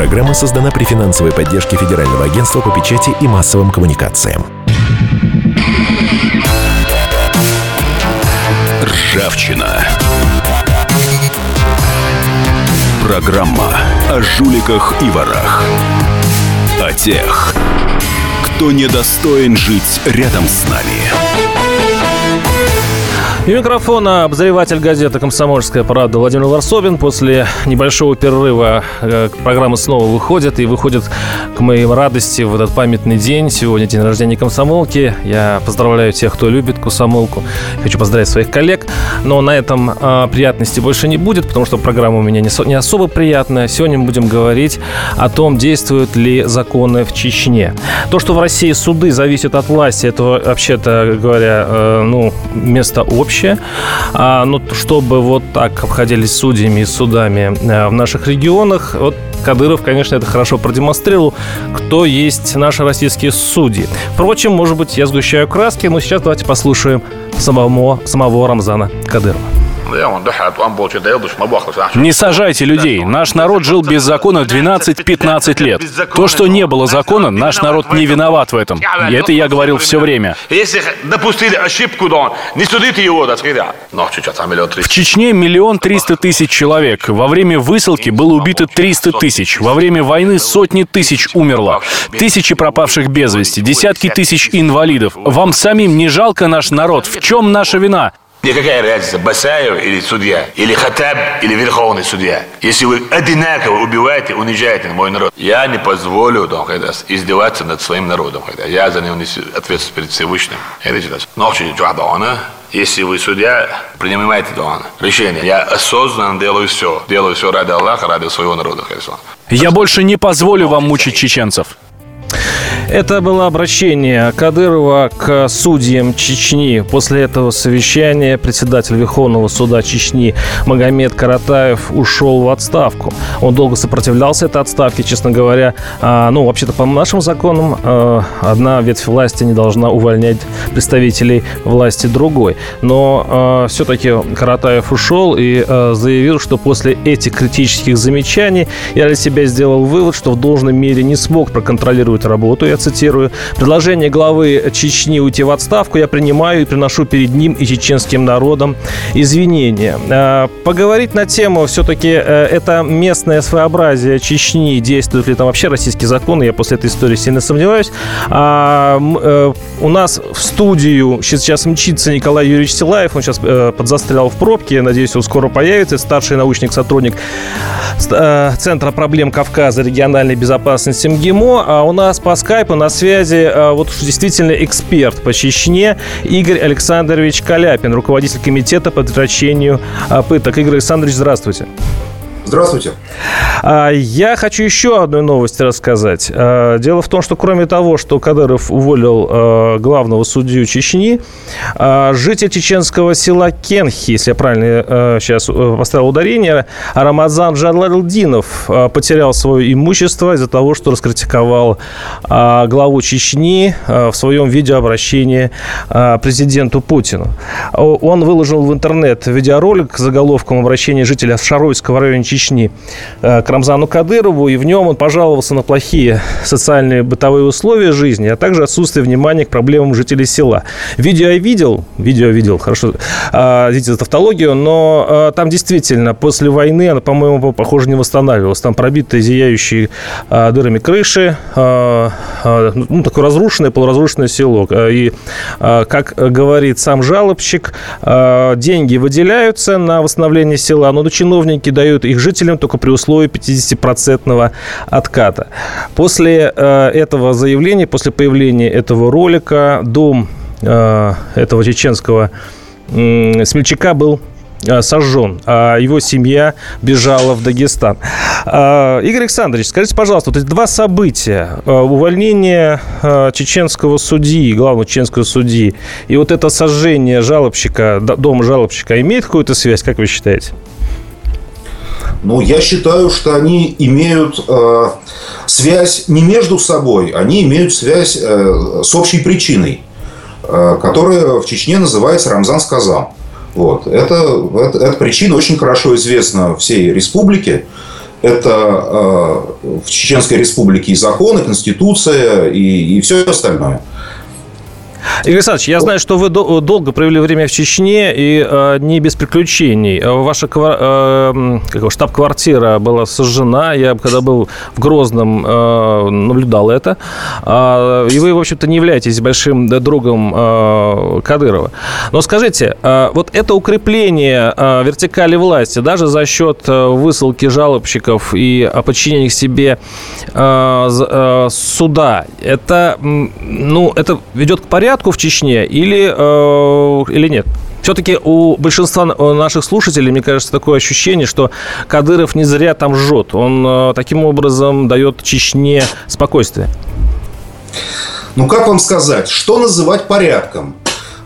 Программа создана при финансовой поддержке Федерального агентства по печати и массовым коммуникациям. Ржавчина. Программа о жуликах и ворах. О тех, кто недостоин жить рядом с нами. И микрофона обозреватель газеты «Комсомольская правда» Владимир Варсобин. После небольшого перерыва э, программа снова выходит. И выходит к моей радости в этот памятный день. Сегодня день рождения комсомолки. Я поздравляю тех, кто любит комсомолку. Хочу поздравить своих коллег. Но на этом э, приятности больше не будет, потому что программа у меня не, не особо приятная. Сегодня мы будем говорить о том, действуют ли законы в Чечне. То, что в России суды зависят от власти, это вообще-то говоря, э, ну, место общее общее. А, но ну, чтобы вот так обходились судьями и судами э, в наших регионах, вот Кадыров, конечно, это хорошо продемонстрировал, кто есть наши российские судьи. Впрочем, может быть, я сгущаю краски, но сейчас давайте послушаем самого, самого Рамзана Кадырова. Не сажайте людей. Наш народ жил без закона 12-15 лет. То, что не было закона, наш народ не виноват в этом. И это я говорил все время. Если допустили ошибку, то не судите его, да, В Чечне миллион триста тысяч человек. Во время высылки было убито 300 тысяч. Во время войны сотни тысяч умерло. Тысячи пропавших без вести, десятки тысяч инвалидов. Вам самим не жалко наш народ? В чем наша вина? Мне какая разница, Басаев или судья, или Хатаб, или Верховный судья. Если вы одинаково убиваете, унижаете мой народ, я не позволю там, когда, издеваться над своим народом. Когда я за него несу ответственность перед Всевышним. Но если вы судья, принимаете решение. Я осознанно делаю все. Делаю все ради Аллаха, ради своего народа. Я больше не позволю вам мучить чеченцев. Это было обращение Кадырова к судьям Чечни. После этого совещания председатель Верховного суда Чечни Магомед Каратаев ушел в отставку. Он долго сопротивлялся этой отставке, честно говоря. А, ну, вообще-то, по нашим законам, а, одна ветвь власти не должна увольнять представителей власти другой. Но а, все-таки Каратаев ушел и заявил, что после этих критических замечаний я для себя сделал вывод, что в должной мере не смог проконтролировать работу. Я цитирую, «Предложение главы Чечни уйти в отставку я принимаю и приношу перед ним и чеченским народом извинения». А, поговорить на тему все-таки э, это местное своеобразие Чечни, действуют ли там вообще российские законы, я после этой истории сильно сомневаюсь. А, э, у нас в студию сейчас мчится Николай Юрьевич Силаев, он сейчас э, подзастрял в пробке, надеюсь, он скоро появится, старший научник, сотрудник Центра проблем Кавказа региональной безопасности МГИМО, а у нас по скайпу скайпа на связи а, вот действительно эксперт по Чечне Игорь Александрович Каляпин, руководитель комитета по предотвращению а, пыток. Игорь Александрович, здравствуйте. Здравствуйте. А, я хочу еще одну новость рассказать. А, дело в том, что кроме того, что Кадыров уволил а, главного судью Чечни, житель чеченского села Кенхи, если я правильно сейчас э, поставил ударение, Рамазан Джалалдинов потерял свое имущество из-за того, что раскритиковал главу Чечни в своем видеообращении президенту Путину. Он выложил в интернет видеоролик с заголовком обращения жителя Шаройского района Чечни э, к Рамзану Кадырову, и в нем он пожаловался на плохие социальные бытовые условия жизни, а также отсутствие внимания к проблемам жителей села. Видео я видел, видео я видел, хорошо, а, видите тавтологию, но а, там действительно после войны она, по-моему, похоже, не восстанавливалась. Там пробитые, зияющие а, дырами крыши, ну, такое разрушенное, полуразрушенное село. И, как говорит сам жалобщик, деньги выделяются на восстановление села, но чиновники дают их жителям только при условии 50-процентного отката. После э, этого заявления, после появления этого ролика, дом э, этого чеченского смельчака был э, сожжен, а его семья бежала в Дагестан. А, Игорь Александрович, скажите, пожалуйста, вот эти два события, увольнение чеченского судьи, главного чеченского судьи, и вот это сожжение жалобщика, дома жалобщика, имеет какую-то связь, как вы считаете? Ну, я считаю, что они имеют э, связь не между собой, они имеют связь э, с общей причиной, э, которая в Чечне называется Рамзан сказал. Вот. Это, это, эта причина очень хорошо известна всей республике. Это в Чеченской Республике и законы, конституция, и, и все остальное. Игорь Александрович, я знаю, что вы долго провели время в Чечне и э, не без приключений. Э, ваша э, штаб-квартира была сожжена. Я, когда был в Грозном, э, наблюдал это. Э, и вы, в общем-то, не являетесь большим другом э, Кадырова. Но скажите, э, вот это укрепление э, вертикали власти, даже за счет э, высылки жалобщиков и подчинения к себе э, э, суда, это, ну, это ведет к порядку порядку в Чечне или, э, или нет? Все-таки у большинства наших слушателей, мне кажется, такое ощущение, что Кадыров не зря там жжет. Он э, таким образом дает Чечне спокойствие. Ну, как вам сказать, что называть порядком?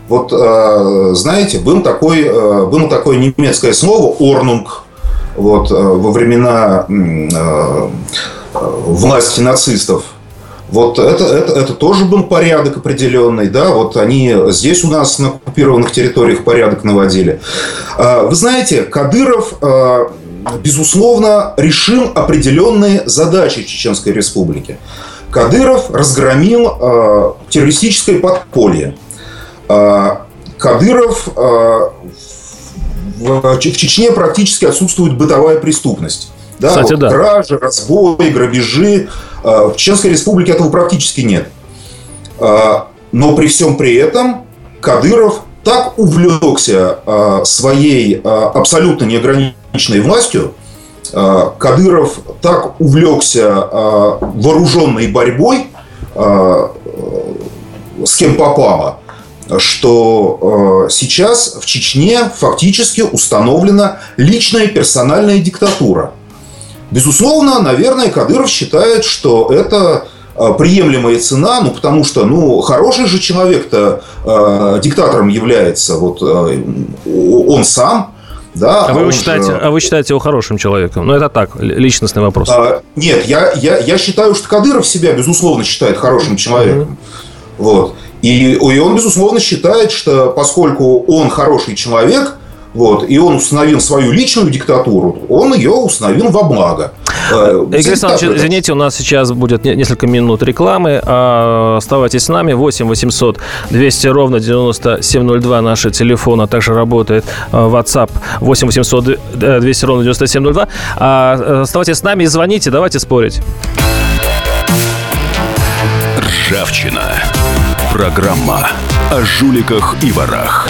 Вот, э, знаете, был, такой, э, было такое немецкое слово «орнунг» вот, э, во времена э, власти нацистов – вот это, это, это тоже был порядок определенный, да, вот они здесь у нас на оккупированных территориях порядок наводили. А, вы знаете, Кадыров, а, безусловно, решил определенные задачи Чеченской Республики. Кадыров разгромил а, террористическое подполье. Кадыров в Чечне практически отсутствует бытовая преступность. Да, Кстати, вот да. Кражи, разбои, грабежи. А, в Чеченской республике этого практически нет. А, но при всем при этом Кадыров так увлекся а, своей абсолютно неограниченной властью, Кадыров так увлекся вооруженной борьбой с кем попало, что сейчас в Чечне фактически установлена личная персональная диктатура – Безусловно, наверное, Кадыров считает, что это а, приемлемая цена, ну, потому что, ну, хороший же человек-то э, диктатором является, вот э, он сам, да, а, вы, считаете, же... а вы считаете его хорошим человеком? Ну, это так, личностный вопрос. А, нет, я, я, я считаю, что Кадыров себя, безусловно, считает хорошим человеком. Mm-hmm. Вот. И, и он, безусловно, считает, что поскольку он хороший человек – вот, и он установил свою личную диктатуру, он ее установил во благо. Э, Игорь Александрович, извините, у нас сейчас будет несколько минут рекламы. А, оставайтесь с нами. 8 800 200 ровно 9702 наши телефоны, а также работает э, WhatsApp 8 800 200 ровно 9702. А, э, оставайтесь с нами и звоните, давайте спорить. Ржавчина. Программа о жуликах и ворах.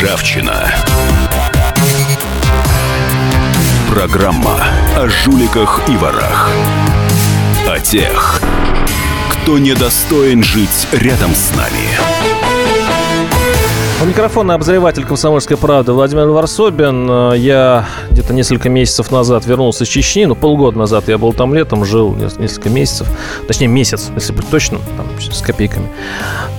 Ржавчина. Программа о жуликах и ворах. О тех, кто недостоин жить рядом с нами. У микрофона обозреватель «Комсомольской правды» Владимир Варсобин. Я где-то несколько месяцев назад вернулся из Чечни. Ну, полгода назад я был там летом, жил несколько месяцев. Точнее, месяц, если быть точным, там, с копейками.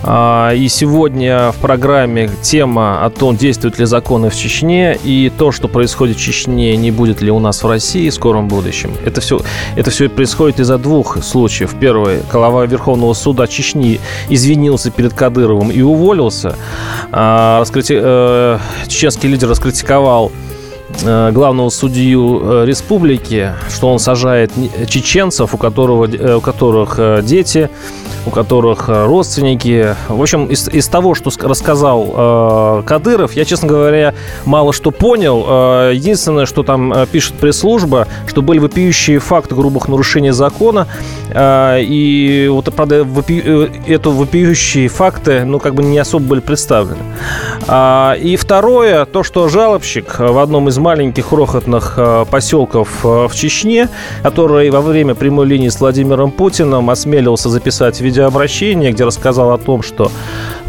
А, и сегодня в программе тема о том, действуют ли законы в Чечне и то, что происходит в Чечне, не будет ли у нас в России в скором будущем. Это все, это все происходит из-за двух случаев. Первый. Глава Верховного суда Чечни извинился перед Кадыровым и уволился. А, раскрити... Э, чеченский лидер раскритиковал э, главного судью э, республики, что он сажает чеченцев, у, которого, у которых дети у которых родственники. В общем, из, из того, что рассказал э, Кадыров, я, честно говоря, мало что понял. Э, единственное, что там пишет пресс-служба, что были вопиющие факты грубых нарушений закона. Э, и вот, правда, вопи, э, это вопиющие факты, ну, как бы не особо были представлены. А, и второе, то, что жалобщик в одном из маленьких крохотных э, поселков э, в Чечне, который во время прямой линии с Владимиром Путиным осмелился записать видеообращение, где рассказал о том, что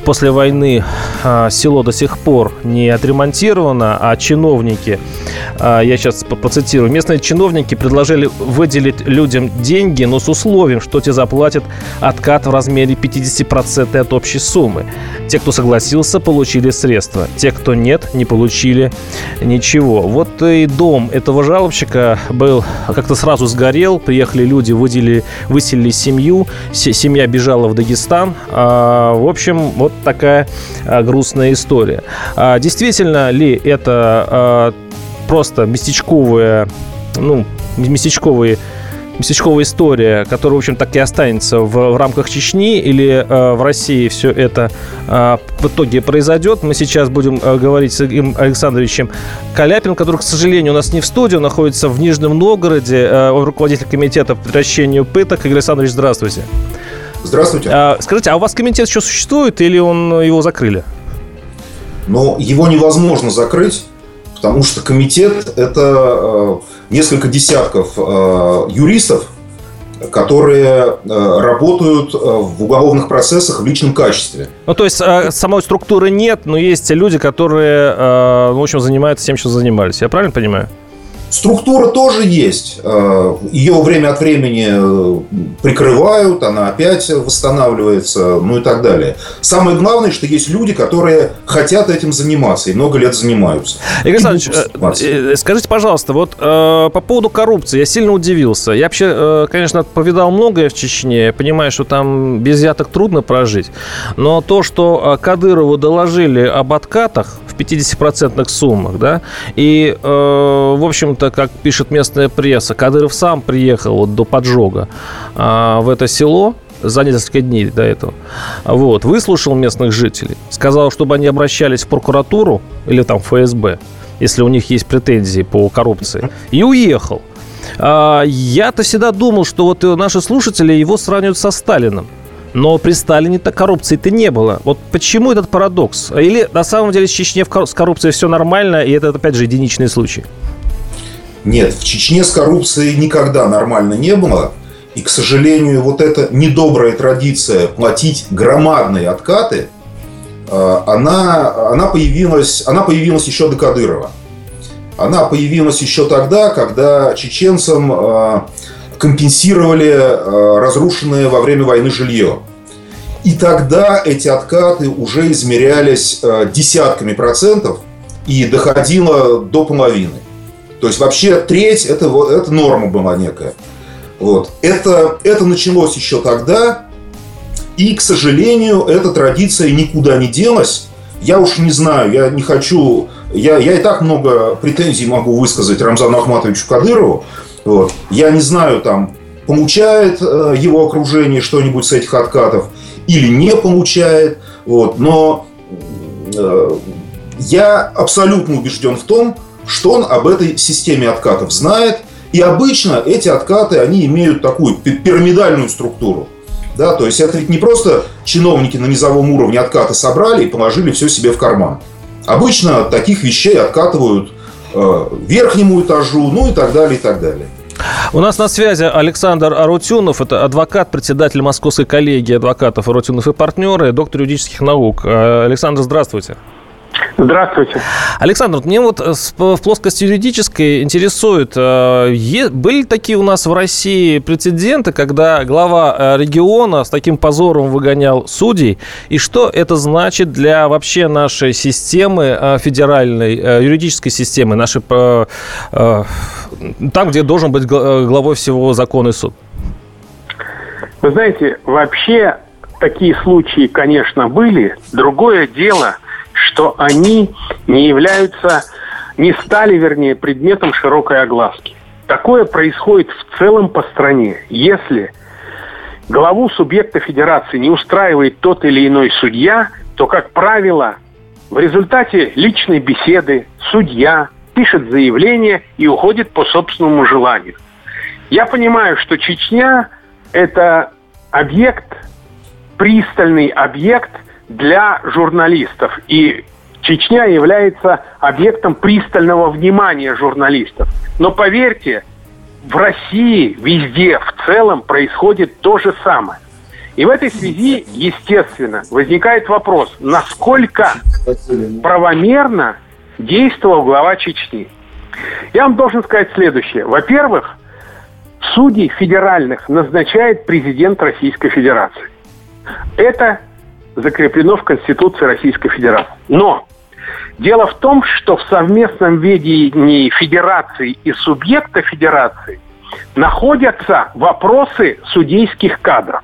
после войны а, село до сих пор не отремонтировано, а чиновники, а, я сейчас процитирую, местные чиновники предложили выделить людям деньги, но с условием, что те заплатят откат в размере 50% от общей суммы. Те, кто согласился, получили средства. Те, кто нет, не получили ничего. Вот и дом этого жалобщика был как-то сразу сгорел. Приехали люди, выделили, выселили семью. Семья бежала в Дагестан. А, в общем, вот вот такая а, грустная история. А, действительно ли это а, просто местечковая, ну, местечковые местечковая история, которая, в общем, так и останется в, в рамках Чечни или э, в России все это э, в итоге произойдет. Мы сейчас будем э, говорить с Игорем Александровичем Каляпин, который, к сожалению, у нас не в студии, он находится в Нижнем Новгороде. Э, он руководитель комитета по прекращению пыток. Игорь Александрович, здравствуйте. Здравствуйте. А, скажите, а у вас комитет еще существует или он его закрыли? Но его невозможно закрыть, потому что комитет – это э, несколько десятков э, юристов, которые э, работают в уголовных процессах в личном качестве. Ну, то есть самой структуры нет, но есть люди, которые, в общем, занимаются тем, что занимались. Я правильно понимаю? Структура тоже есть. Э, Ее время от времени э, прикрывают, она опять восстанавливается, ну и так далее. Самое главное, что есть люди, которые хотят этим заниматься и много лет занимаются. Игорь Александрович, э, скажите, пожалуйста, вот по поводу коррупции я сильно удивился. Я вообще, конечно, повидал многое в Чечне, я понимаю, что там без яток трудно прожить, но то, что Кадырову доложили об откатах 50% суммах, да, и, в общем то как пишет местная пресса, Кадыров сам приехал вот до поджога а, в это село, за несколько дней до этого. Вот, выслушал местных жителей, сказал, чтобы они обращались в прокуратуру или там в ФСБ, если у них есть претензии по коррупции, и уехал. А, я-то всегда думал, что вот наши слушатели его сравнивают со Сталином. Но при Сталине-то коррупции-то не было. Вот почему этот парадокс? Или на самом деле в Чечне с коррупцией все нормально, и это, опять же, единичный случай? Нет, в Чечне с коррупцией никогда нормально не было. И, к сожалению, вот эта недобрая традиция платить громадные откаты, э, она, она, появилась, она появилась еще до Кадырова. Она появилась еще тогда, когда чеченцам э, компенсировали э, разрушенное во время войны жилье. И тогда эти откаты уже измерялись десятками процентов и доходило до половины. То есть вообще треть это, это норма была некая. Вот. Это, это началось еще тогда, и, к сожалению, эта традиция никуда не делась. Я уж не знаю, я не хочу... Я, я и так много претензий могу высказать Рамзану Ахматовичу Кадырову. Вот. Я не знаю, там, получает э, его окружение что-нибудь с этих откатов или не получает. Вот. Но э, я абсолютно убежден в том, что он об этой системе откатов знает. И обычно эти откаты, они имеют такую пирамидальную структуру. Да, то есть это ведь не просто чиновники на низовом уровне откаты собрали и положили все себе в карман. Обычно таких вещей откатывают верхнему этажу, ну и так далее, и так далее. У нас на связи Александр Арутюнов, это адвокат, председатель Московской коллегии адвокатов Арутюнов и партнеры, доктор юридических наук. Э, Александр, здравствуйте. Здравствуйте. Александр, мне вот э, в плоскости юридической интересует, э, были такие у нас в России прецеденты, когда глава э, региона с таким позором выгонял судей, и что это значит для вообще нашей системы федеральной, юридической системы, нашей, там, где должен быть главой всего закон и суд? Вы знаете, вообще такие случаи, конечно, были. Другое дело – что они не являются, не стали, вернее, предметом широкой огласки. Такое происходит в целом по стране, если главу субъекта федерации не устраивает тот или иной судья, то, как правило, в результате личной беседы судья пишет заявление и уходит по собственному желанию. Я понимаю, что Чечня – это объект, пристальный объект для журналистов. И Чечня является объектом пристального внимания журналистов. Но поверьте, в России везде в целом происходит то же самое. И в этой связи, естественно, возникает вопрос, насколько правомерно действовал глава Чечни. Я вам должен сказать следующее. Во-первых, судей федеральных назначает президент Российской Федерации. Это закреплено в Конституции Российской Федерации. Но дело в том, что в совместном ведении Федерации и субъекта Федерации находятся вопросы судейских кадров.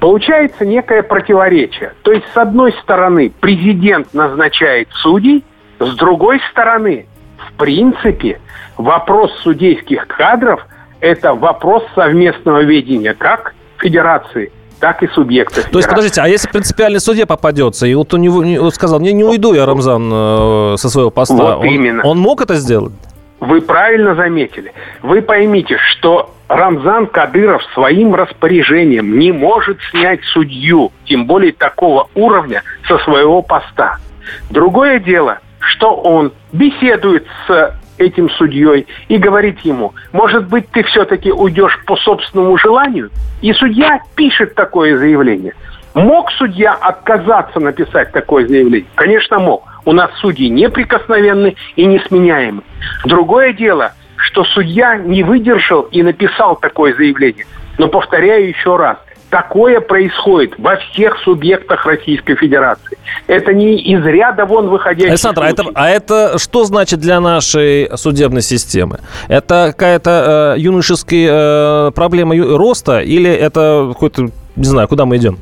Получается некое противоречие. То есть, с одной стороны, президент назначает судей, с другой стороны, в принципе, вопрос судейских кадров – это вопрос совместного ведения как Федерации, так и субъекта. То есть, подождите, а если принципиальный судья попадется, и вот у него не, сказал, не, не уйду я, Рамзан, э, со своего поста, вот он, именно. он мог это сделать? Вы правильно заметили. Вы поймите, что Рамзан Кадыров своим распоряжением не может снять судью, тем более такого уровня, со своего поста. Другое дело, что он беседует с этим судьей и говорит ему, может быть, ты все-таки уйдешь по собственному желанию? И судья пишет такое заявление. Мог судья отказаться написать такое заявление? Конечно, мог. У нас судьи неприкосновенны и несменяемы. Другое дело, что судья не выдержал и написал такое заявление. Но повторяю еще раз, такое происходит во всех субъектах Российской Федерации. Это не из ряда вон выходящий Александр, а это, а это что значит для нашей судебной системы? Это какая-то э, юношеская э, проблема роста или это какой-то, не знаю, куда мы идем?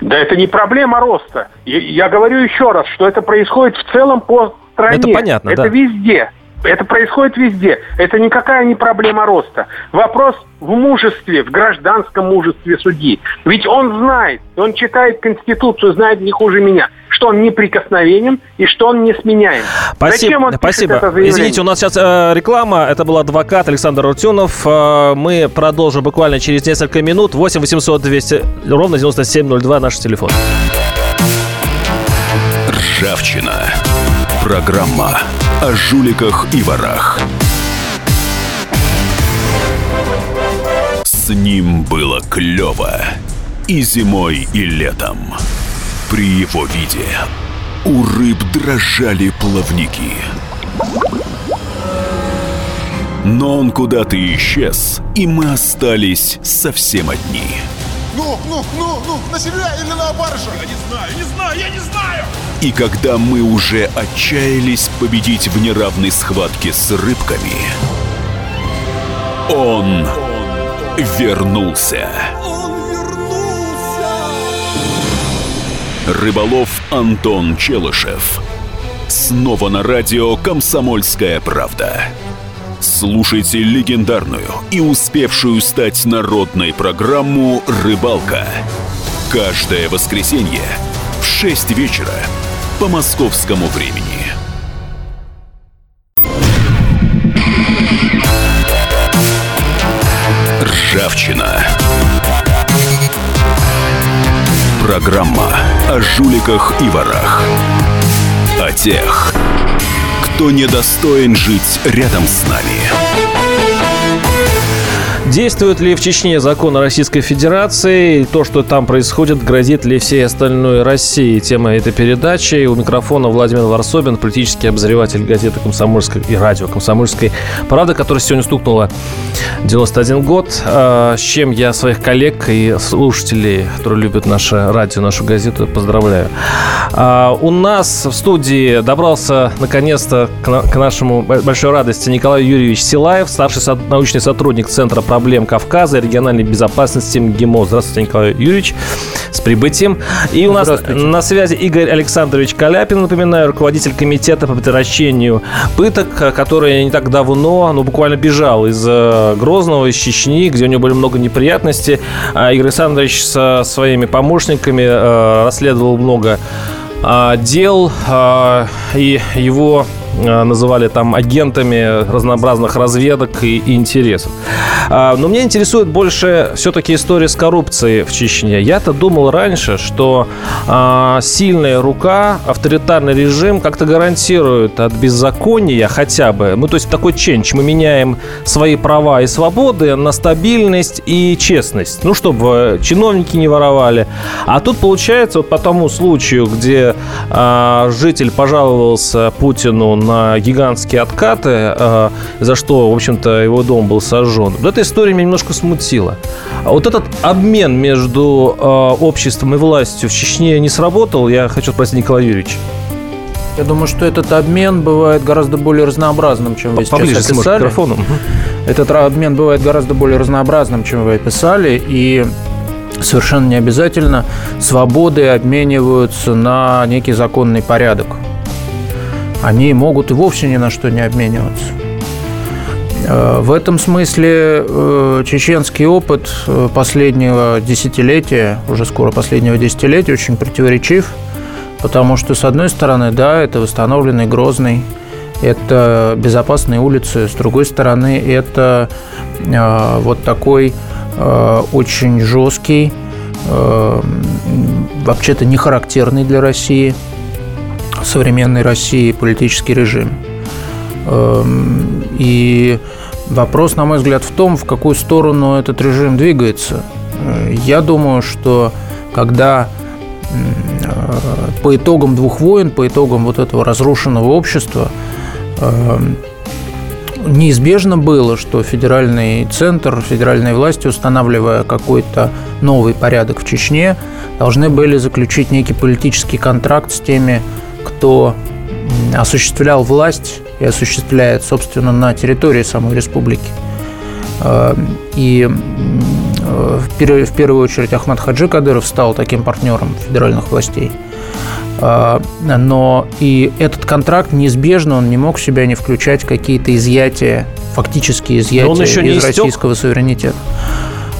Да это не проблема роста. Я, я говорю еще раз, что это происходит в целом по стране. Это понятно, Это да. везде. Это происходит везде. Это никакая не проблема роста. Вопрос в мужестве, в гражданском мужестве судьи. Ведь он знает, он читает Конституцию, знает не хуже меня, что он неприкосновенен и что он не сменяем. Спасибо. Зачем он Спасибо. это заявление? Извините, у нас сейчас э, реклама. Это был адвокат Александр Рутюнов. Э, мы продолжим буквально через несколько минут. 8 800 200 ровно 9702 наш телефон. Ржавчина. Программа о жуликах и ворах. С ним было клево и зимой, и летом. При его виде у рыб дрожали плавники. Но он куда-то исчез, и мы остались совсем одни. Ну, ну, ну, ну, на себя или на барыша? Я не знаю, не знаю, я не знаю! И когда мы уже отчаялись победить в неравной схватке с рыбками, он вернулся. Он вернулся! Рыболов Антон Челышев. Снова на радио «Комсомольская правда». Слушайте легендарную и успевшую стать народной программу «Рыбалка». Каждое воскресенье в 6 вечера по московскому времени. Ржавчина. Программа о жуликах и ворах. О тех, кто недостоин жить рядом с нами. Действует ли в Чечне закон Российской Федерации? То, что там происходит, грозит ли всей остальной России? Тема этой передачи. У микрофона Владимир Варсобин, политический обозреватель газеты «Комсомольская» и радио «Комсомольской правды», которая сегодня стукнула 91 год. А, с чем я своих коллег и слушателей, которые любят наше радио, нашу газету, поздравляю. А, у нас в студии добрался наконец-то к нашему большой радости Николай Юрьевич Силаев, старший научный сотрудник Центра проблем проблем Кавказа и региональной безопасности МГИМО. Здравствуйте, Николай Юрьевич. С прибытием. И у нас на связи Игорь Александрович Каляпин, напоминаю, руководитель комитета по предотвращению пыток, который не так давно, ну, буквально бежал из э, Грозного, из Чечни, где у него были много неприятностей. А Игорь Александрович со своими помощниками э, расследовал много а, дел, а, и его называли там агентами разнообразных разведок и, интересов. Но меня интересует больше все-таки история с коррупцией в Чечне. Я-то думал раньше, что сильная рука, авторитарный режим как-то гарантирует от беззакония хотя бы, ну то есть такой ченч, мы меняем свои права и свободы на стабильность и честность, ну чтобы чиновники не воровали. А тут получается вот по тому случаю, где житель пожаловался Путину на гигантские откаты, э, за что, в общем-то, его дом был сожжен. Вот эта история меня немножко смутила. А вот этот обмен между э, обществом и властью в Чечне не сработал. Я хочу спросить Николая Юрьевича. Я думаю, что этот обмен бывает гораздо более разнообразным, чем вы Поближе, сейчас описали. микрофоном. Этот обмен бывает гораздо более разнообразным, чем вы описали, и совершенно не обязательно свободы обмениваются на некий законный порядок они могут и вовсе ни на что не обмениваться. Э, в этом смысле э, чеченский опыт э, последнего десятилетия, уже скоро последнего десятилетия, очень противоречив, потому что, с одной стороны, да, это восстановленный Грозный, это безопасные улицы, с другой стороны, это вот такой очень жесткий, вообще-то не характерный для России – современной России политический режим. Эм, и вопрос, на мой взгляд, в том, в какую сторону этот режим двигается. Э, я думаю, что когда э, по итогам двух войн, по итогам вот этого разрушенного общества, эм, неизбежно было, что федеральный центр, федеральные власти, устанавливая какой-то новый порядок в Чечне, должны были заключить некий политический контракт с теми кто осуществлял власть и осуществляет, собственно, на территории самой республики. Э, и э, в первую очередь Ахмад Хаджи Кадыров стал таким партнером федеральных властей. Э, но и этот контракт неизбежно, он не мог в себя не включать какие-то изъятия, фактические изъятия из истек? российского суверенитета.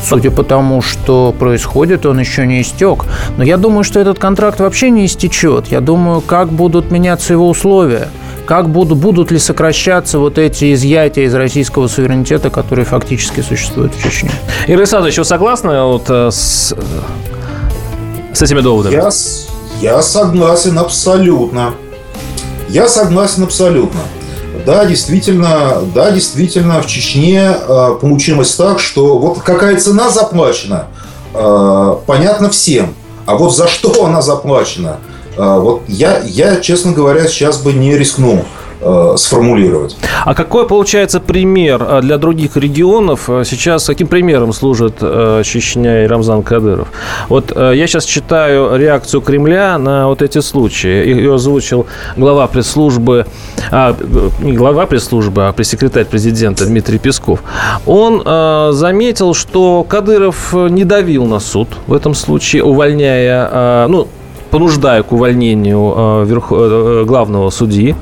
Судя по тому, что происходит, он еще не истек. Но я думаю, что этот контракт вообще не истечет. Я думаю, как будут меняться его условия как будут, будут ли сокращаться вот эти изъятия из российского суверенитета, которые фактически существуют в Чечне. Игорь Александрович, вы согласны вот э, с, с этими доводами? Я, я согласен абсолютно. Я согласен абсолютно. Да, действительно, да, действительно, в Чечне э, получилось так, что вот какая цена заплачена, э, понятно всем. А вот за что она заплачена, э, вот я, я, честно говоря, сейчас бы не рискнул э, сформулировать. А какой получается пример э, для других регионов? Э, сейчас каким примером служит Чечня и Рамзан Кадыров? Вот я сейчас читаю реакцию Кремля на вот эти случаи. Ее озвучил глава пресс-службы, а, не глава пресс-службы, а пресс-секретарь президента Дмитрий Песков. Он э, заметил, что Кадыров не давил на суд в этом случае, увольняя, э, ну, понуждая к увольнению э, верх... Э, главного судьи.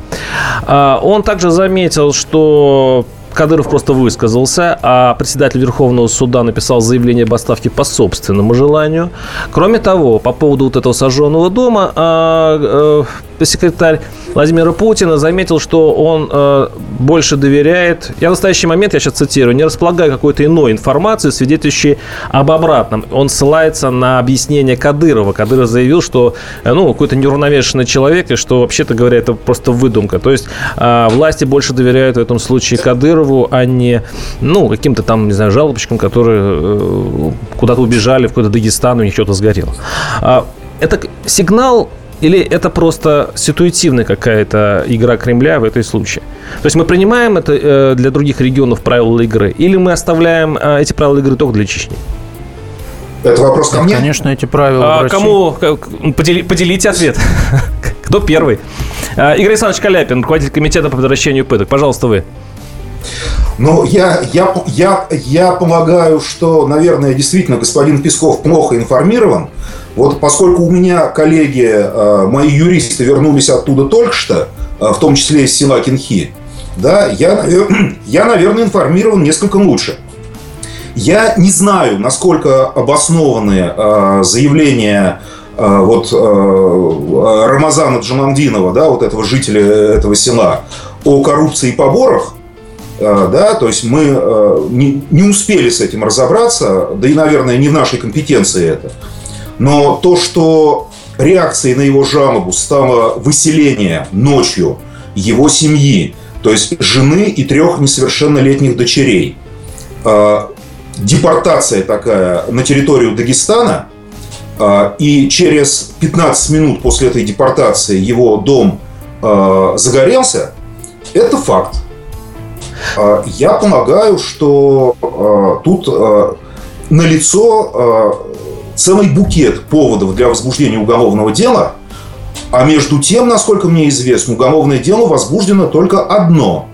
А, он также заметил, что Кадыров просто высказался, а председатель Верховного суда написал заявление об отставке по собственному желанию. Кроме того, по поводу вот этого сожженного дома, а, э, секретарь Владимира Путина заметил, что он э, больше доверяет, я в настоящий момент, я сейчас цитирую, не располагая какой-то иной информации, свидетельствующей об обратном. Он ссылается на объяснение Кадырова. Кадыров заявил, что э, ну, какой-то неуравновешенный человек, и что, вообще-то говоря, это просто выдумка. То есть э, власти больше доверяют в этом случае Кадырову, а не ну, каким-то там, не знаю, жалобочкам, которые э, куда-то убежали, в какой-то Дагестан, у них что-то сгорело. А, это сигнал или это просто ситуативная какая-то игра Кремля в этой случае? То есть мы принимаем это э, для других регионов правила игры, или мы оставляем э, эти правила игры только для Чечни? Это вопрос ко мне? Конечно, эти правила. А кому? Подели, поделите ответ. Кто первый? А, Игорь Александрович Каляпин, руководитель комитета по возвращению пыток. Пожалуйста, вы. Ну, я, я, я, я полагаю, что, наверное, действительно господин Песков плохо информирован. Вот поскольку у меня коллеги, э, мои юристы вернулись оттуда только что, э, в том числе из села Кинхи, да, я, я, наверное, информирован несколько лучше. Я не знаю, насколько обоснованы э, заявления э, вот э, Рамазана Джамандинова, да, вот этого жителя этого села, о коррупции и поборах. Э, да, то есть мы э, не, не успели с этим разобраться, да и, наверное, не в нашей компетенции это. Но то, что реакцией на его жалобу стало выселение ночью его семьи, то есть жены и трех несовершеннолетних дочерей, э, депортация такая на территорию Дагестана, и через 15 минут после этой депортации его дом загорелся, это факт. А, я полагаю, что а, тут а, налицо целый букет поводов для возбуждения уголовного дела, а между тем, насколько мне известно, уголовное дело возбуждено только одно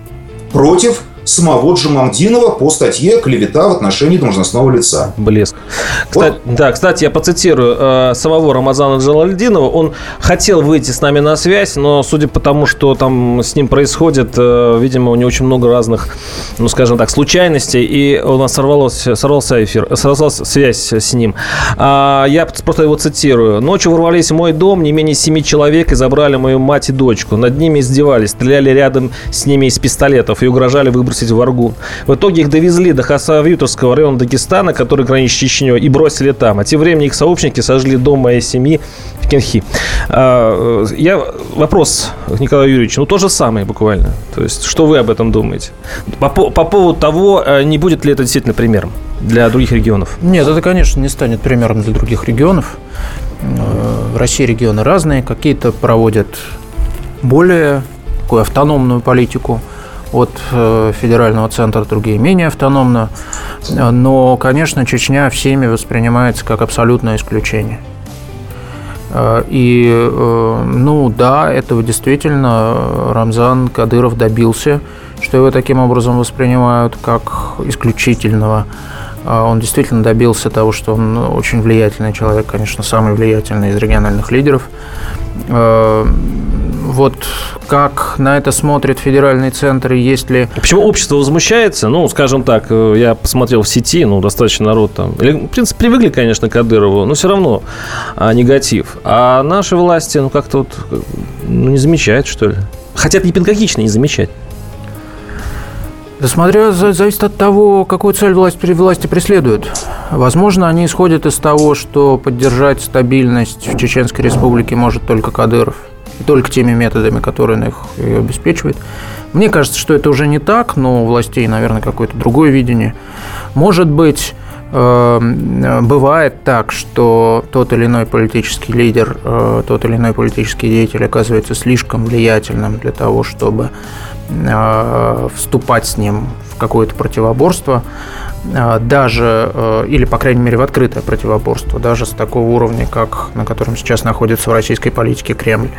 против самого Джамандинова по статье «Клевета в отношении должностного лица». Блеск. Кстати, вот. Да, кстати, я процитирую э, самого Рамазана Джалальдинова. Он хотел выйти с нами на связь, но судя по тому, что там с ним происходит, э, видимо, у него очень много разных, ну, скажем так, случайностей, и у нас сорвалось, сорвался эфир, сорвалась связь с ним. А, я просто его цитирую. «Ночью ворвались в мой дом не менее семи человек и забрали мою мать и дочку. Над ними издевались, стреляли рядом с ними из пистолетов и угрожали выбросить выбросить в Аргун. В итоге их довезли до Хасавютовского района Дагестана, который граничит с Чечней, и бросили там. А тем временем их сообщники сожгли дом моей семьи в Кенхи. А, я вопрос Николаю Юрьевичу, ну то же самое буквально. То есть, что вы об этом думаете? По, по поводу того, а, не будет ли это действительно примером для других регионов? Нет, это, конечно, не станет примером для других регионов. Э, в России регионы разные, какие-то проводят более такую автономную политику – от э, федерального центра, другие менее автономно. Но, конечно, Чечня всеми воспринимается как абсолютное исключение. Э, и, э, ну да, этого действительно Рамзан Кадыров добился, что его таким образом воспринимают как исключительного. Он действительно добился того, что он очень влиятельный человек, конечно, самый влиятельный из региональных лидеров вот как на это смотрит федеральный центр, и есть ли... Почему общество возмущается? Ну, скажем так, э, я посмотрел в сети, ну, достаточно народ там... В принципе, привыкли, конечно, к Кадырову, но все равно а, негатив. А наши власти, ну, как-то вот ну, не замечают, что ли. Хотят не педагогично не замечать. Да смотря, зависит от того, какую цель власть, власти преследуют. Возможно, они исходят из того, что поддержать стабильность в Чеченской республике может только Кадыров – только теми методами, которые их ее обеспечивает. Мне кажется, что это уже не так, но у властей, наверное, какое-то другое видение. Может быть, э, бывает так, что тот или иной политический лидер, э, тот или иной политический деятель оказывается слишком влиятельным для того, чтобы э, вступать с ним в какое-то противоборство. А, даже, э, или, по крайней мере, в открытое противоборство, даже с такого уровня, как на котором сейчас находится в российской политике Кремль.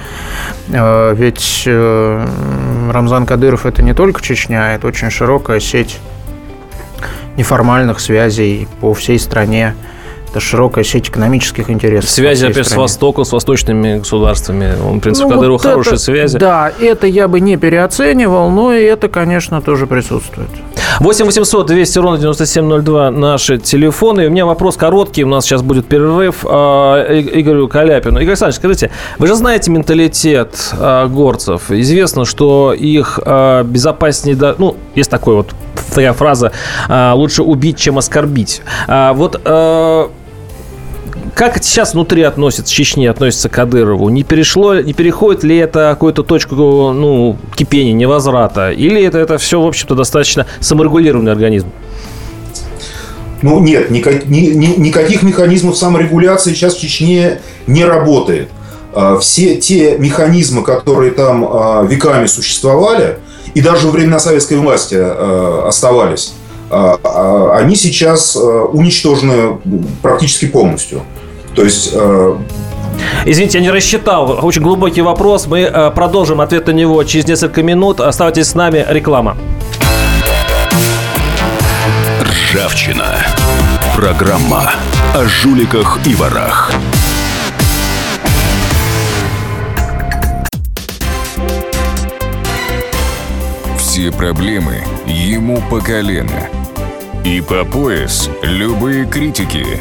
Э, ведь э, Рамзан Кадыров – это не только Чечня, это очень широкая сеть неформальных связей по всей стране, это широкая сеть экономических интересов. Связи, опять, с Востоком, с восточными государствами. Он, в принципе, ну, Кадыров вот хорошие это, связи. Да, это я бы не переоценивал, но и это, конечно, тоже присутствует. 8 800 200 ровно 9702 наши телефоны. И у меня вопрос короткий, у нас сейчас будет перерыв. А, Игорю Каляпину. Игорь Александрович, скажите, вы же знаете менталитет а, горцев. Известно, что их а, безопаснее... Ну, есть такой вот такая фраза «лучше убить, чем оскорбить». Вот как сейчас внутри относятся, Чечни относятся к Кадырову? Не перешло, не переходит ли это какую-то точку ну, кипения, невозврата? Или это, это все, в общем-то, достаточно саморегулированный организм? Ну, нет, никак, ни, ни, никаких механизмов саморегуляции сейчас в Чечне не работает. А, все те механизмы, которые там а, веками существовали, и даже во времена советской власти а, оставались, они сейчас уничтожены практически полностью. То есть э, Извините, я не рассчитал. Очень глубокий вопрос. Мы э, продолжим ответ на него через несколько минут. Оставайтесь с нами. Реклама. Ржавчина. Программа о жуликах и ворах. Все проблемы ему по колено. И по пояс любые критики.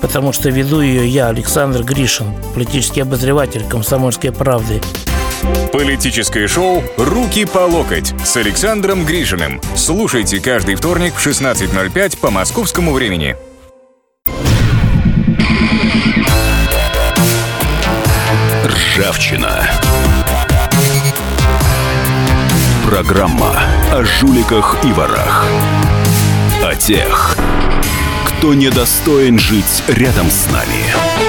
потому что веду ее я, Александр Гришин, политический обозреватель «Комсомольской правды». Политическое шоу «Руки по локоть» с Александром Гришиным. Слушайте каждый вторник в 16.05 по московскому времени. Ржавчина. Программа о жуликах и ворах. О тех, кто недостоин жить рядом с нами.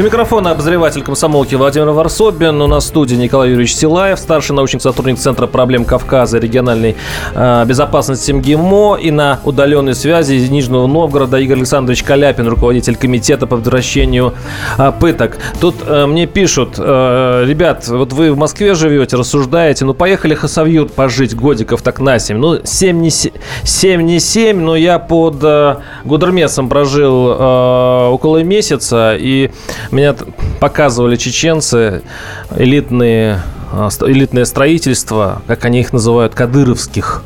У микрофона обозреватель комсомолки Владимир Варсобин. У нас в студии Николай Юрьевич Силаев, старший научный сотрудник Центра проблем Кавказа региональной э, безопасности МГИМО. И на удаленной связи из Нижнего Новгорода Игорь Александрович Каляпин, руководитель комитета по предотвращению э, пыток. Тут э, мне пишут, э, ребят, вот вы в Москве живете, рассуждаете, ну поехали Хасавью пожить годиков так на 7. Ну 7 не 7, 7, не 7 но я под э, Гудермесом прожил э, около месяца, и меня показывали чеченцы, элитные, а, элитное строительство, как они их называют, кадыровских.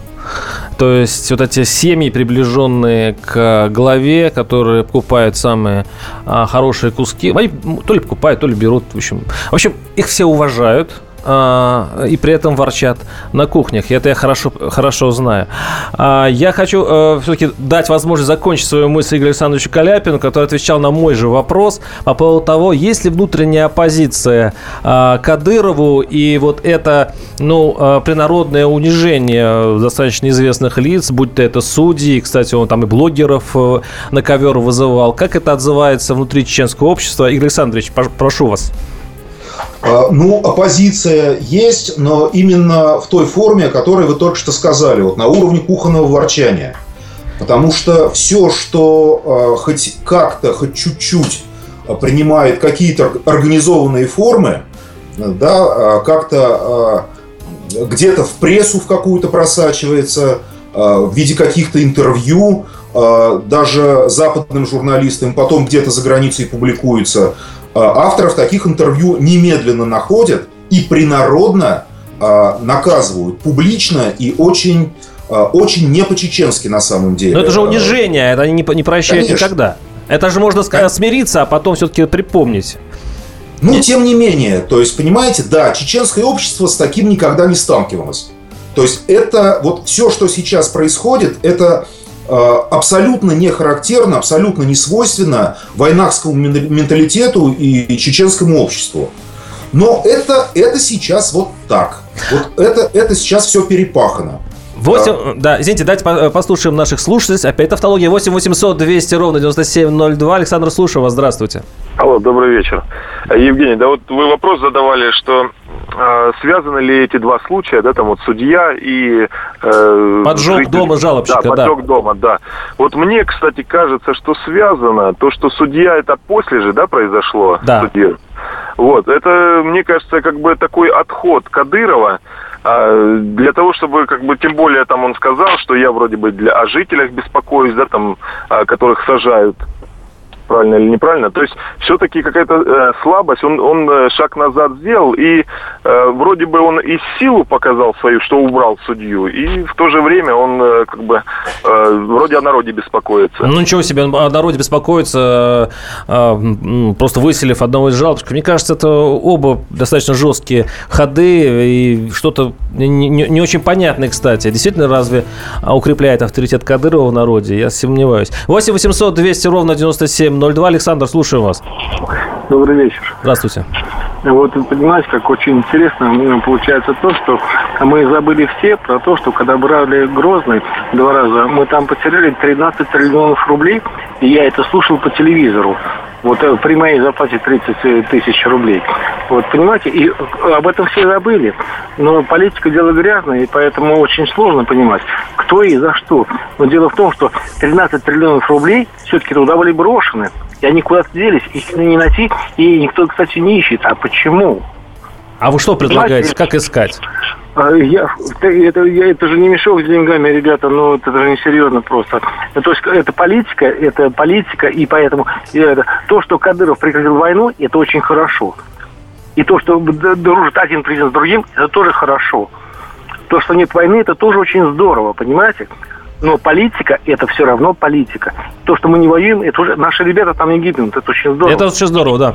То есть вот эти семьи, приближенные к главе, которые покупают самые а, хорошие куски, они то ли покупают, то ли берут. В общем, в общем, их все уважают, а, и при этом ворчат на кухнях. Это я хорошо, хорошо знаю. А, я хочу э, все-таки дать возможность закончить свою мысль Игорю Александровичу Каляпину, который отвечал на мой же вопрос по поводу того, есть ли внутренняя оппозиция а, Кадырову и вот это, ну, принародное унижение достаточно известных лиц, будь то это судьи, кстати, он там и блогеров э, на ковер вызывал. Как это отзывается внутри чеченского общества? Игорь Александрович, прошу вас. А, ну, оппозиция есть, но именно в той форме, о которой вы только что сказали, вот на уровне кухонного ворчания. Потому что все, что э, хоть как-то, хоть чуть-чуть принимает какие-то организованные формы, да, как-то где-то в прессу в какую-то просачивается, в виде каких-то интервью, даже западным журналистам, потом где-то за границей публикуется, а, авторов таких интервью немедленно находят и принародно а, наказывают публично и очень, а, очень не по-чеченски на самом деле. Но это же унижение, это они не, прощают Конечно. никогда. Это же можно сказать, смириться, а потом все-таки припомнить. Ну, тем не менее, то есть, понимаете, да, чеченское общество с таким никогда не сталкивалось. То есть это вот все, что сейчас происходит, это Э, абсолютно не характерно, абсолютно не свойственно войнахскому менталитету и чеченскому обществу. Но это, это сейчас вот так. Вот это, это сейчас все перепахано. 8, да. извините, давайте э, послушаем наших слушателей. Опять автология 8 800 200 ровно 9702. Александр, слушаю вас. Здравствуйте. Алло, добрый вечер. Э, Евгений, да вот вы вопрос задавали, что э, связаны ли эти два случая, да, там вот судья и... Э, поджог житель, дома жалобщика, да. поджог да. дома, да. Вот мне, кстати, кажется, что связано то, что судья это после же, да, произошло? Да. Судья. Вот, это, мне кажется, как бы такой отход Кадырова, а, для того, чтобы, как бы, тем более, там он сказал, что я вроде бы для, о жителях беспокоюсь, да, там, которых сажают правильно или неправильно. То есть все-таки какая-то э, слабость, он, он э, шаг назад сделал, и э, вроде бы он и силу показал свою, что убрал судью, и в то же время он э, как бы э, вроде о народе беспокоится. Ну ничего себе, о народе беспокоится, э, просто выселив одного из жалобщиков. Мне кажется, это оба достаточно жесткие ходы, и что-то не, не, не очень понятное, кстати. Действительно, разве укрепляет авторитет Кадырова в народе? Я сомневаюсь. 8 800 200 ровно 97 702. Александр, слушаю вас. Добрый вечер. Здравствуйте. Вот, понимаете, как очень интересно ну, получается то, что мы забыли все про то, что когда брали Грозный два раза, мы там потеряли 13 триллионов рублей, и я это слушал по телевизору. Вот э, при моей зарплате 30 тысяч рублей. Вот, понимаете, и об этом все забыли. Но политика дело грязное, и поэтому очень сложно понимать, кто и за что. Но дело в том, что 13 триллионов рублей все-таки туда были брошены. И они куда-то делись, их не найти, и никто, кстати, не ищет. А почему? А вы что предлагаете? Как искать? А, я, это, я, это же не мешок с деньгами, ребята, ну это же серьезно просто. То есть это политика, это политика, и поэтому это, то, что Кадыров прекратил войну, это очень хорошо. И то, что дружит один президент с другим, это тоже хорошо. То, что нет войны, это тоже очень здорово, понимаете? Но политика – это все равно политика. То, что мы не воюем, это уже наши ребята там не гибнут. Это очень здорово. Это очень здорово, да.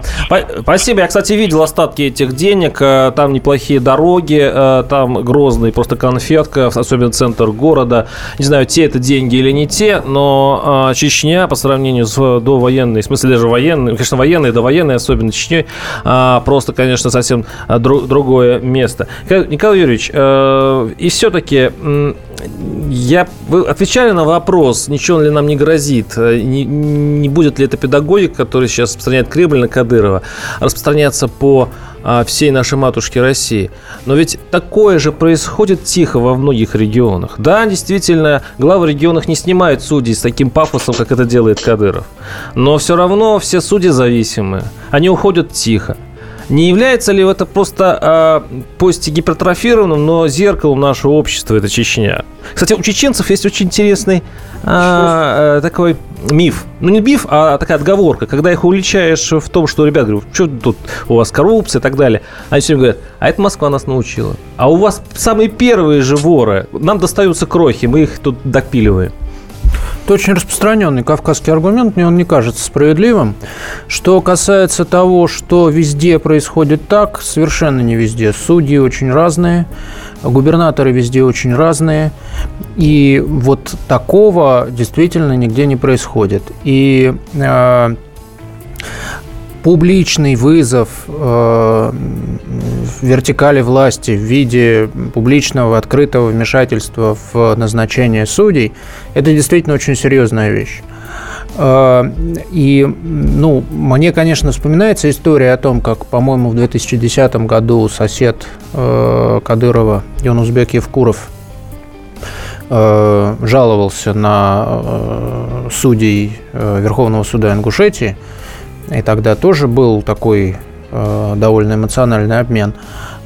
Спасибо. Я, кстати, видел остатки этих денег. Э, там неплохие дороги, э, там Грозный просто конфетка, особенно центр города. Не знаю, те это деньги или не те, но э, Чечня по сравнению с довоенной, в смысле даже военной, конечно, военной, довоенной, особенно Чечней, просто, конечно, совсем другое место. Николай Юрьевич, и все-таки я, отвечали на вопрос, ничего ли нам не грозит, э, не, не будет ли эта педагогика, которая сейчас распространяет Кремль на Кадырова, распространяться по а, всей нашей матушке России. Но ведь такое же происходит тихо во многих регионах. Да, действительно, главы регионах не снимают судей с таким пафосом, как это делает Кадыров. Но все равно все судьи зависимы. Они уходят тихо. Не является ли это просто э, пусть гипертрофированным, но зеркалом нашего общества, это Чечня? Кстати, у чеченцев есть очень интересный а, такой миф. Ну, не миф, а такая отговорка. Когда их уличаешь в том, что, ребят, говорю, что тут у вас коррупция и так далее, они все говорят, а это Москва нас научила. А у вас самые первые же воры, нам достаются крохи, мы их тут допиливаем. Это очень распространенный кавказский аргумент, мне он не кажется справедливым. Что касается того, что везде происходит так, совершенно не везде. Судьи очень разные, губернаторы везде очень разные. И вот такого действительно нигде не происходит. И э, публичный вызов э, вертикали власти в виде публичного открытого вмешательства в назначение судей, это действительно очень серьезная вещь. Э, и, ну, мне, конечно, вспоминается история о том, как, по-моему, в 2010 году сосед э, Кадырова, Юнусбек Евкуров, э, жаловался на судей Верховного суда Ингушетии, и тогда тоже был такой э, довольно эмоциональный обмен.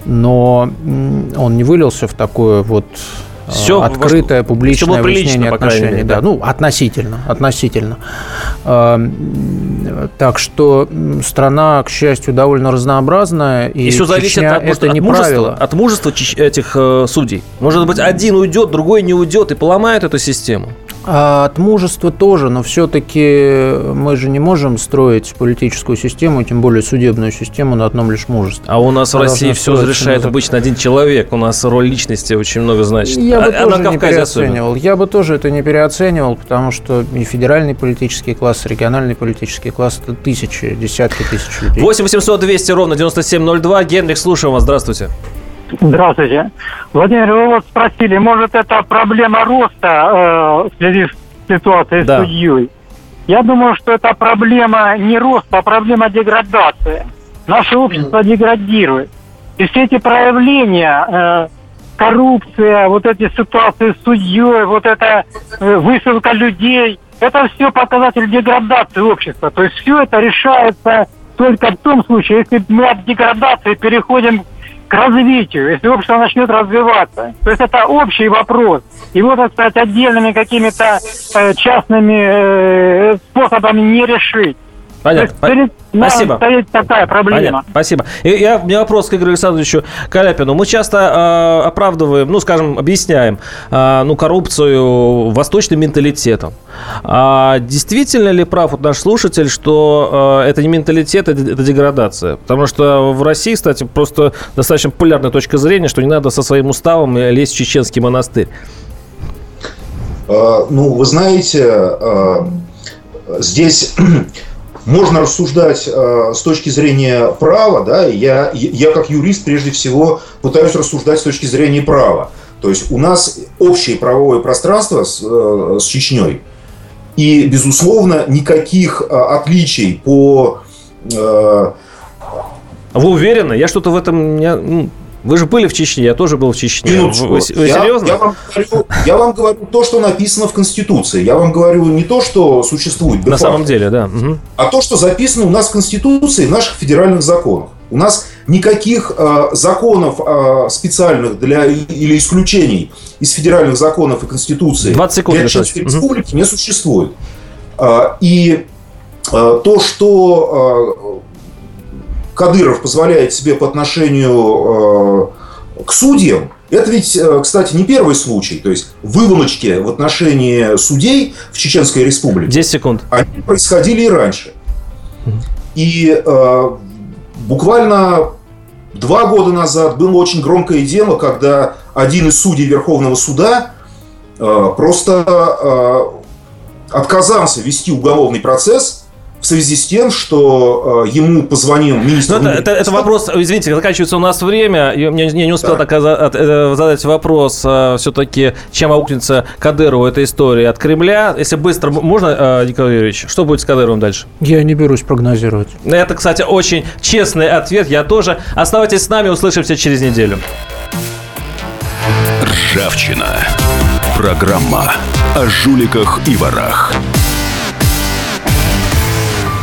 Но он не вылился в такое вот э, все открытое, ваш... публичное все выяснение отношений. Мере, да. да, ну, относительно, относительно. Э, так что страна, к счастью, довольно разнообразная. И, и все зависит от, это от, не мужества, правило. от мужества этих э, судей. Может быть, один уйдет, другой не уйдет и поломает эту систему. А от мужества тоже, но все-таки мы же не можем строить политическую систему, тем более судебную систему на одном лишь мужестве. А у нас в России все разрешает обычно один человек. У нас роль личности очень много значит. Я бы а, тоже не переоценивал. Особенно. Я бы тоже это не переоценивал, потому что и федеральный политический класс, и региональный политический класс – это тысячи, десятки тысяч людей. 8 800 200 ровно 9702. Генрих, слушаем вас. Здравствуйте. Здравствуйте. Владимир, вы вот спросили, может это проблема роста э, в связи с ситуацией да. с судьей? Я думаю, что это проблема не роста, а проблема деградации. Наше общество деградирует. И все эти проявления, э, коррупция, вот эти ситуации с судьей, вот эта э, высылка людей, это все показатель деградации общества. То есть все это решается только в том случае, если мы от деградации переходим развитию, если общество начнет развиваться. То есть это общий вопрос. Его, так сказать, отдельными какими-то э, частными э, способами не решить. Понятно. Перед Спасибо. стоит такая проблема. Понятно. Спасибо. И я, у меня вопрос к Игорю Александровичу Каляпину. Мы часто э, оправдываем, ну, скажем, объясняем, э, ну, коррупцию восточным менталитетом. А действительно ли прав вот наш слушатель, что э, это не менталитет, это, это деградация? Потому что в России, кстати, просто достаточно популярная точка зрения, что не надо со своим уставом лезть в чеченский монастырь. Ну, вы знаете, здесь можно рассуждать э, с точки зрения права, да, я, я как юрист прежде всего пытаюсь рассуждать с точки зрения права. То есть у нас общее правовое пространство с, э, с Чечней, и, безусловно, никаких э, отличий по... Э... Вы уверены? Я что-то в этом не, ну, вы же были в Чечне, я тоже был в Чечне. Минуточку. Вы, вы я, серьезно? Я вам, говорю, я вам говорю то, что написано в Конституции. Я вам говорю не то, что существует. На самом деле, да. Угу. А то, что записано у нас в Конституции, в наших федеральных законах. У нас никаких э, законов э, специальных для или исключений из федеральных законов и Конституции 20 секунд, для Чеченской Республики угу. не существует. Э, и э, то, что э, Кадыров позволяет себе по отношению э, к судьям, это ведь, э, кстати, не первый случай. То есть выволочки в отношении судей в Чеченской Республике 10 секунд. они происходили и раньше. И э, буквально два года назад было очень громкое дело, когда один из судей Верховного суда э, просто э, отказался вести уголовный процесс в связи с тем, что э, ему позвонил министр... Ну, это, это, это вопрос, извините, заканчивается у нас время, я, я не успел да. так э, задать вопрос, э, все-таки, чем аукнется Кадырову эта история от Кремля. Если быстро, можно, Николай Юрьевич, что будет с Кадыровым дальше? Я не берусь прогнозировать. Это, кстати, очень честный ответ, я тоже. Оставайтесь с нами, услышимся через неделю. Ржавчина. Программа о жуликах и ворах.